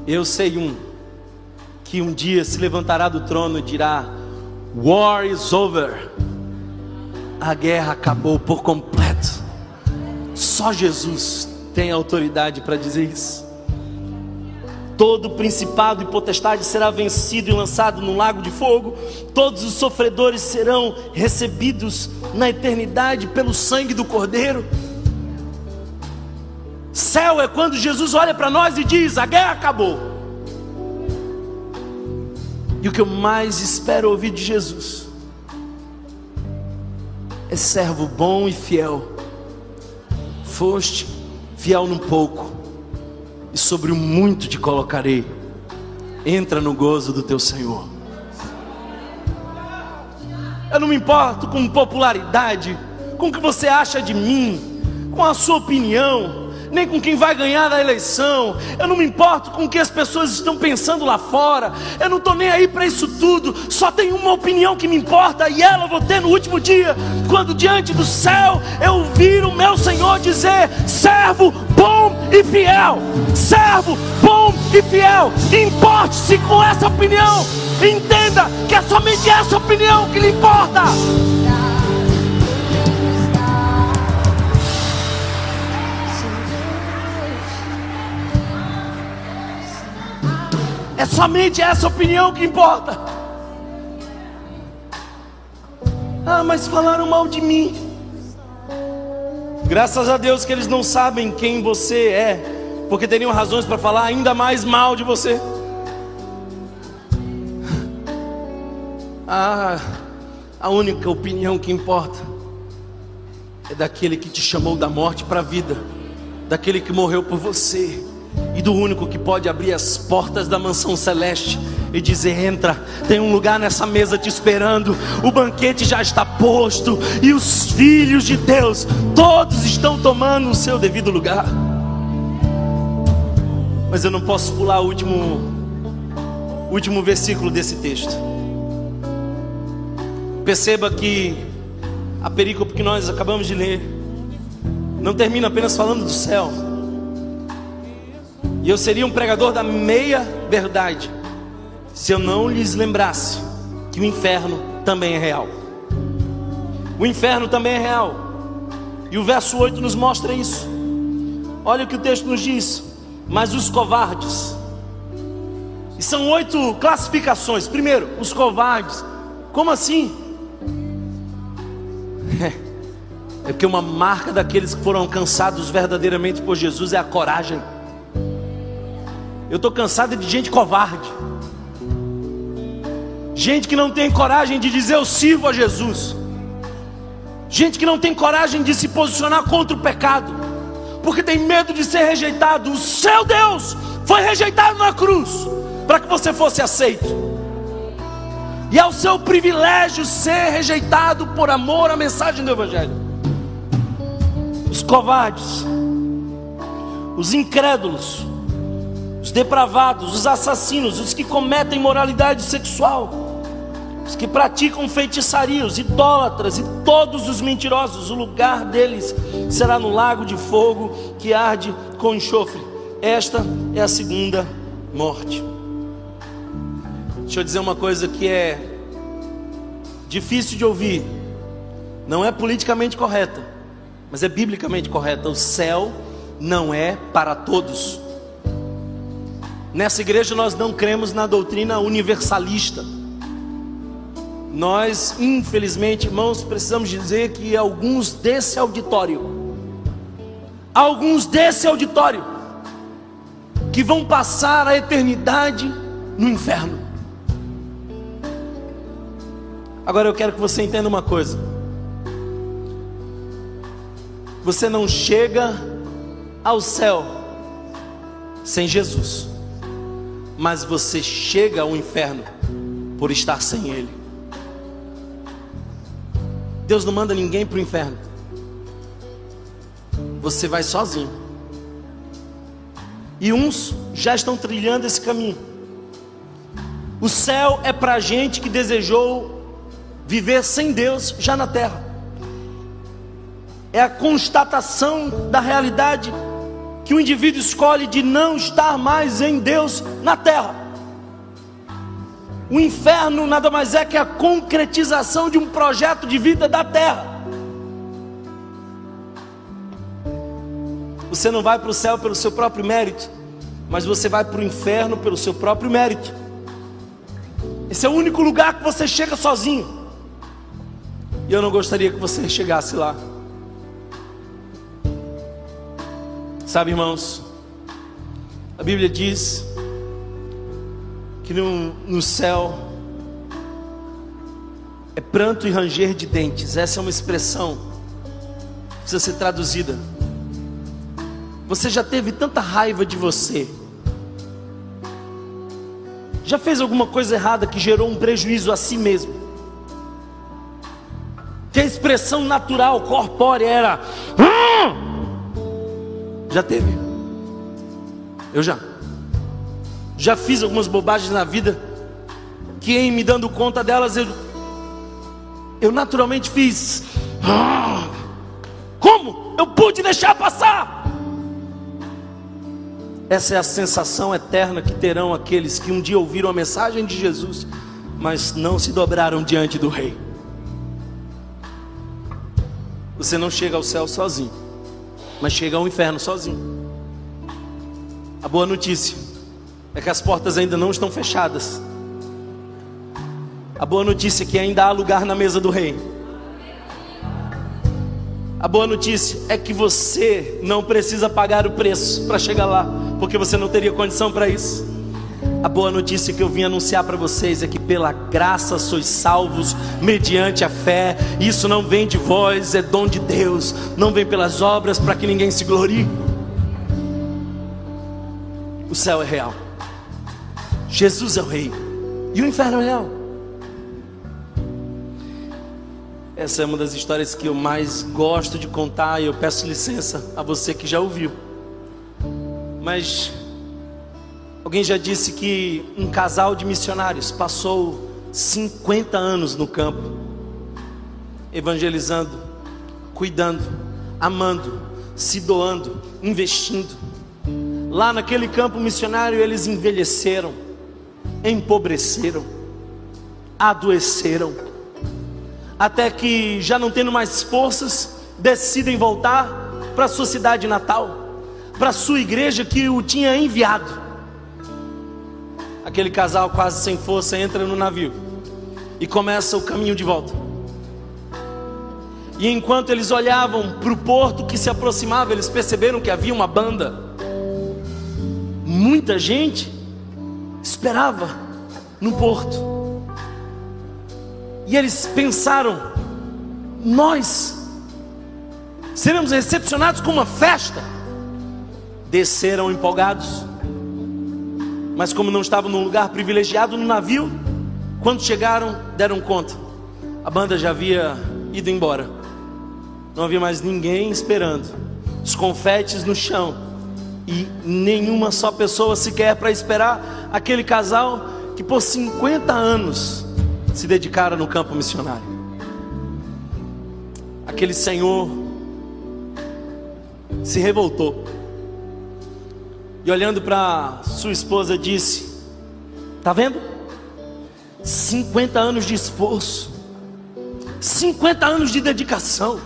Eu sei um que um dia se levantará do trono e dirá: War is over. A guerra acabou por completo. Só Jesus tem autoridade para dizer isso. Todo principado e potestade será vencido e lançado no lago de fogo. Todos os sofredores serão recebidos na eternidade pelo sangue do Cordeiro. Céu é quando Jesus olha para nós e diz: a guerra acabou. E o que eu mais espero ouvir de Jesus é servo bom e fiel. Foste fiel no pouco, e sobre o muito te colocarei. Entra no gozo do teu Senhor. Eu não me importo com popularidade, com o que você acha de mim, com a sua opinião nem com quem vai ganhar a eleição, eu não me importo com o que as pessoas estão pensando lá fora, eu não estou nem aí para isso tudo, só tem uma opinião que me importa e ela eu vou ter no último dia, quando diante do céu eu ouvir o meu Senhor dizer: servo bom e fiel, servo bom e fiel, importe-se com essa opinião, entenda que é somente essa opinião que lhe importa. É somente essa opinião que importa. Ah, mas falaram mal de mim. Graças a Deus que eles não sabem quem você é, porque teriam razões para falar ainda mais mal de você. Ah, a única opinião que importa é daquele que te chamou da morte para a vida, daquele que morreu por você e do único que pode abrir as portas da mansão celeste e dizer: entra, tem um lugar nessa mesa te esperando, o banquete já está posto e os filhos de Deus, todos estão tomando o seu devido lugar. Mas eu não posso pular o último, o último versículo desse texto. Perceba que a perícope que nós acabamos de ler não termina apenas falando do céu. E eu seria um pregador da meia verdade se eu não lhes lembrasse que o inferno também é real. O inferno também é real. E o verso 8 nos mostra isso. Olha o que o texto nos diz. Mas os covardes. E são oito classificações. Primeiro, os covardes. Como assim? É porque uma marca daqueles que foram alcançados verdadeiramente por Jesus é a coragem. Eu estou cansado de gente covarde. Gente que não tem coragem de dizer eu sirvo a Jesus. Gente que não tem coragem de se posicionar contra o pecado, porque tem medo de ser rejeitado. O seu Deus foi rejeitado na cruz para que você fosse aceito. E é o seu privilégio ser rejeitado por amor à mensagem do Evangelho. Os covardes, os incrédulos, os depravados, os assassinos, os que cometem moralidade sexual, os que praticam feitiçaria, os idólatras e todos os mentirosos, o lugar deles será no lago de fogo que arde com enxofre. Esta é a segunda morte. Deixa eu dizer uma coisa que é difícil de ouvir, não é politicamente correta, mas é biblicamente correta. O céu não é para todos. Nessa igreja nós não cremos na doutrina universalista. Nós, infelizmente, irmãos, precisamos dizer que alguns desse auditório, alguns desse auditório, que vão passar a eternidade no inferno. Agora eu quero que você entenda uma coisa. Você não chega ao céu sem Jesus, mas você chega ao inferno por estar sem Ele. Deus não manda ninguém para o inferno. Você vai sozinho. E uns já estão trilhando esse caminho. O céu é para gente que desejou viver sem Deus já na terra. É a constatação da realidade que o indivíduo escolhe de não estar mais em Deus na terra. O inferno nada mais é que a concretização de um projeto de vida da terra. Você não vai para o céu pelo seu próprio mérito, mas você vai para o inferno pelo seu próprio mérito. Esse é o único lugar que você chega sozinho. E eu não gostaria que você chegasse lá. Sabe, irmãos, a Bíblia diz que no, no céu é pranto e ranger de dentes. Essa é uma expressão que precisa ser traduzida. Você já teve tanta raiva de você? Já fez alguma coisa errada que gerou um prejuízo a si mesmo? Que a expressão natural, corpórea era. Ah! Já teve? Eu já. Já fiz algumas bobagens na vida que em me dando conta delas eu eu naturalmente fiz. Ah, como eu pude deixar passar? Essa é a sensação eterna que terão aqueles que um dia ouviram a mensagem de Jesus, mas não se dobraram diante do Rei. Você não chega ao céu sozinho, mas chega ao inferno sozinho. A boa notícia é que as portas ainda não estão fechadas. A boa notícia é que ainda há lugar na mesa do rei. A boa notícia é que você não precisa pagar o preço para chegar lá, porque você não teria condição para isso. A boa notícia que eu vim anunciar para vocês é que pela graça sois salvos mediante a fé. Isso não vem de vós, é dom de Deus. Não vem pelas obras para que ninguém se glorie. O céu é real. Jesus é o rei e o inferno é real. Essa é uma das histórias que eu mais gosto de contar e eu peço licença a você que já ouviu. Mas Alguém já disse que um casal de missionários passou 50 anos no campo, evangelizando, cuidando, amando, se doando, investindo. Lá naquele campo missionário eles envelheceram, empobreceram, adoeceram, até que já não tendo mais forças, decidem voltar para a sua cidade natal, para a sua igreja que o tinha enviado. Aquele casal quase sem força entra no navio e começa o caminho de volta. E enquanto eles olhavam para o porto que se aproximava, eles perceberam que havia uma banda. Muita gente esperava no porto. E eles pensaram: nós seremos recepcionados com uma festa. Desceram empolgados, mas como não estavam num lugar privilegiado no navio, quando chegaram, deram conta, a banda já havia ido embora, não havia mais ninguém esperando, os confetes no chão, e nenhuma só pessoa sequer para esperar aquele casal que por 50 anos se dedicaram no campo missionário. Aquele senhor se revoltou e olhando para sua esposa disse: Tá vendo? 50 anos de esforço, 50 anos de dedicação,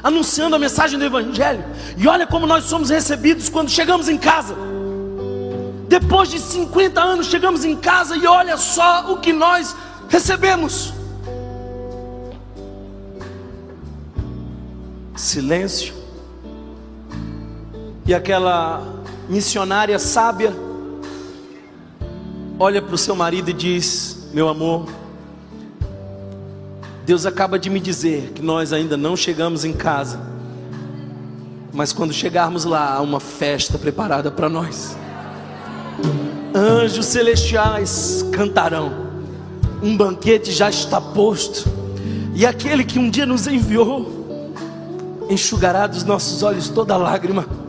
anunciando a mensagem do Evangelho, e olha como nós somos recebidos quando chegamos em casa. Depois de 50 anos, chegamos em casa e olha só o que nós recebemos. Silêncio. E aquela missionária sábia olha para o seu marido e diz: Meu amor, Deus acaba de me dizer que nós ainda não chegamos em casa, mas quando chegarmos lá, há uma festa preparada para nós. Anjos celestiais cantarão, um banquete já está posto, e aquele que um dia nos enviou enxugará dos nossos olhos toda lágrima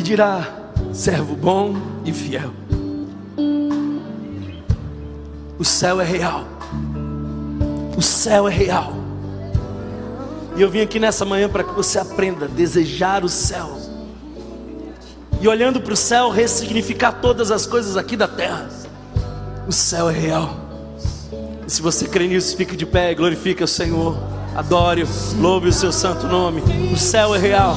e dirá: servo bom e fiel. O céu é real. O céu é real. E eu vim aqui nessa manhã para que você aprenda a desejar o céu. E olhando para o céu, ressignificar todas as coisas aqui da terra. O céu é real. E se você crê nisso, fique de pé glorifique o Senhor. Adore, louve o seu santo nome. O céu é real.